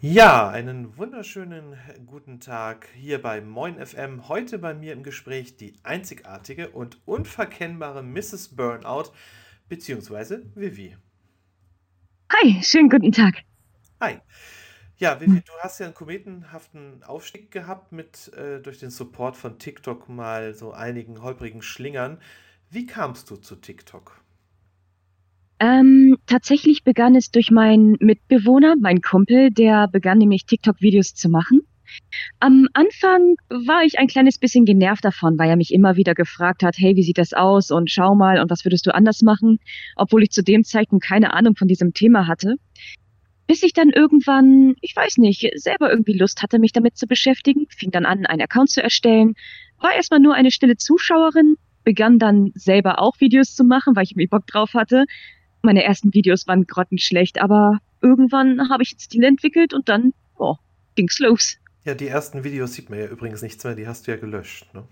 Ja, einen wunderschönen guten Tag hier bei Moin FM. Heute bei mir im Gespräch die einzigartige und unverkennbare Mrs. Burnout bzw. Vivi. Hi, schönen guten Tag. Hi. Ja, Vivi, du hast ja einen kometenhaften Aufstieg gehabt mit äh, durch den Support von TikTok mal so einigen holprigen Schlingern. Wie kamst du zu TikTok? Ähm, tatsächlich begann es durch meinen Mitbewohner, meinen Kumpel, der begann nämlich TikTok-Videos zu machen. Am Anfang war ich ein kleines bisschen genervt davon, weil er mich immer wieder gefragt hat, hey, wie sieht das aus und schau mal und was würdest du anders machen, obwohl ich zu dem Zeitpunkt keine Ahnung von diesem Thema hatte. Bis ich dann irgendwann, ich weiß nicht, selber irgendwie Lust hatte, mich damit zu beschäftigen, fing dann an, einen Account zu erstellen, war erstmal nur eine stille Zuschauerin, begann dann selber auch Videos zu machen, weil ich mir Bock drauf hatte, meine ersten Videos waren grottenschlecht, aber irgendwann habe ich einen Stil entwickelt und dann oh, ging's los. Ja, die ersten Videos sieht man ja übrigens nichts mehr, die hast du ja gelöscht. Ne?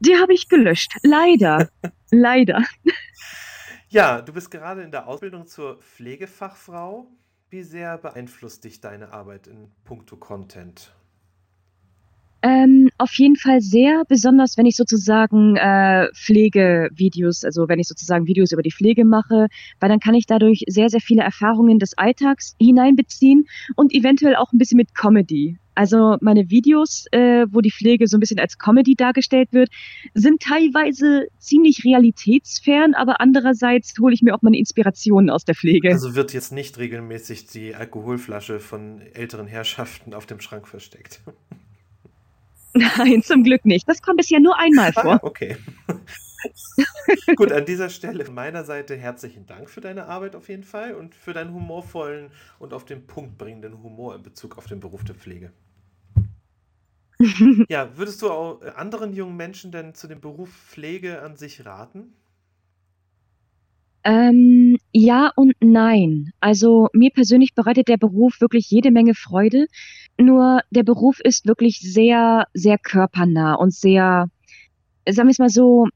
Die habe ich gelöscht, leider. leider. Ja, du bist gerade in der Ausbildung zur Pflegefachfrau. Wie sehr beeinflusst dich deine Arbeit in puncto Content? Ähm, auf jeden Fall sehr, besonders wenn ich sozusagen äh, Pflegevideos, also wenn ich sozusagen Videos über die Pflege mache, weil dann kann ich dadurch sehr, sehr viele Erfahrungen des Alltags hineinbeziehen und eventuell auch ein bisschen mit Comedy. Also meine Videos, äh, wo die Pflege so ein bisschen als Comedy dargestellt wird, sind teilweise ziemlich realitätsfern, aber andererseits hole ich mir auch meine Inspirationen aus der Pflege. Also wird jetzt nicht regelmäßig die Alkoholflasche von älteren Herrschaften auf dem Schrank versteckt. Nein, zum Glück nicht. Das kommt bisher nur einmal vor. Ah, okay. Gut, an dieser Stelle von meiner Seite herzlichen Dank für deine Arbeit auf jeden Fall und für deinen humorvollen und auf den Punkt bringenden Humor in Bezug auf den Beruf der Pflege. Ja, würdest du auch anderen jungen Menschen denn zu dem Beruf Pflege an sich raten? Ähm, ja und nein. Also mir persönlich bereitet der Beruf wirklich jede Menge Freude. Nur der Beruf ist wirklich sehr, sehr körpernah und sehr, sagen wir es mal so,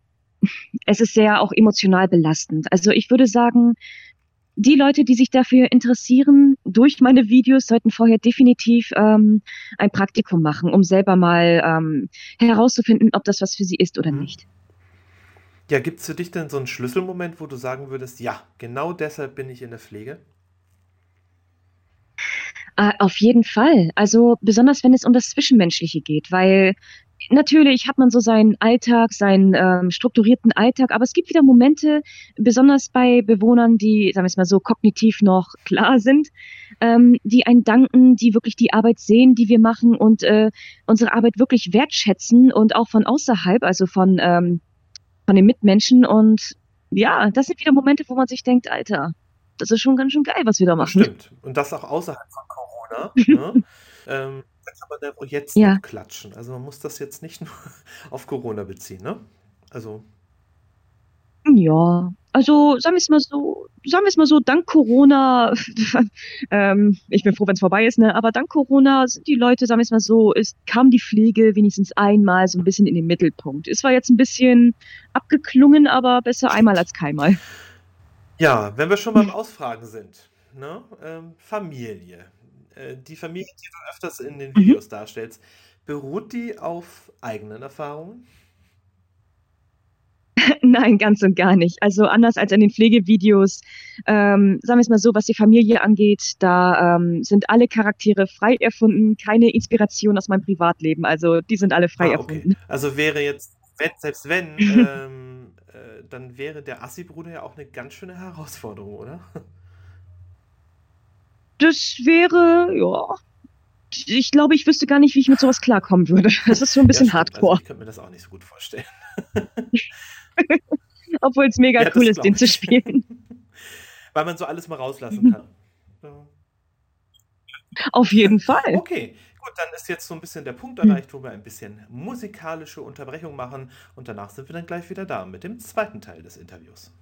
es ist sehr auch emotional belastend. Also ich würde sagen, die Leute, die sich dafür interessieren, durch meine Videos sollten vorher definitiv ähm, ein Praktikum machen, um selber mal ähm, herauszufinden, ob das was für sie ist oder Mhm. nicht. Ja, gibt es für dich denn so einen Schlüsselmoment, wo du sagen würdest, ja, genau deshalb bin ich in der Pflege? Äh, auf jeden Fall. Also besonders wenn es um das Zwischenmenschliche geht, weil natürlich hat man so seinen Alltag, seinen ähm, strukturierten Alltag, aber es gibt wieder Momente, besonders bei Bewohnern, die, sagen wir es mal so, kognitiv noch klar sind, ähm, die einen danken, die wirklich die Arbeit sehen, die wir machen und äh, unsere Arbeit wirklich wertschätzen und auch von außerhalb, also von, ähm, von den Mitmenschen. Und ja, das sind wieder Momente, wo man sich denkt, Alter, das ist schon ganz schön geil, was wir da machen. stimmt. Und das auch außerhalb von Corona. Ne? Ähm, da kann man ja auch jetzt Ja. klatschen. Also man muss das jetzt nicht nur auf Corona beziehen, ne? Also, Ja, also sagen wir es mal so, sagen wir es mal so, dank Corona, ähm, ich bin froh, wenn es vorbei ist, ne? Aber dank Corona sind die Leute, sagen wir es mal so, ist, kam die Pflege wenigstens einmal so ein bisschen in den Mittelpunkt. Es war jetzt ein bisschen abgeklungen, aber besser einmal als keinmal. ja, wenn wir schon beim Ausfragen sind, ne? Ähm, Familie. Äh, die Familie, die du öfters in den Mhm. Videos darstellst, beruht die auf eigenen Erfahrungen? Nein, ganz und gar nicht. Also anders als in den Pflegevideos, ähm, sagen wir es mal so, was die Familie angeht, da ähm, sind alle Charaktere frei erfunden, keine Inspiration aus meinem Privatleben. Also die sind alle frei Ah, okay. erfunden. Also wäre jetzt, selbst wenn, ähm, äh, dann wäre der Assi-Bruder ja auch eine ganz schöne Herausforderung, oder? Das wäre, ja, ich glaube, ich wüsste gar nicht, wie ich mit sowas klarkommen würde. Das ist so ein Ja, bisschen. Also hardcore, ich könnte mir das auch nicht so gut vorstellen. obwohl es mega Ja, cool ist, den glaube zu ich. spielen. Weil man so alles mal rauslassen kann. Ja. Auf jeden Fall. Okay, gut, dann ist jetzt so ein bisschen der Punkt erreicht, wo wir ein bisschen musikalische Unterbrechung machen und danach sind wir dann gleich wieder da mit dem zweiten Teil des Interviews.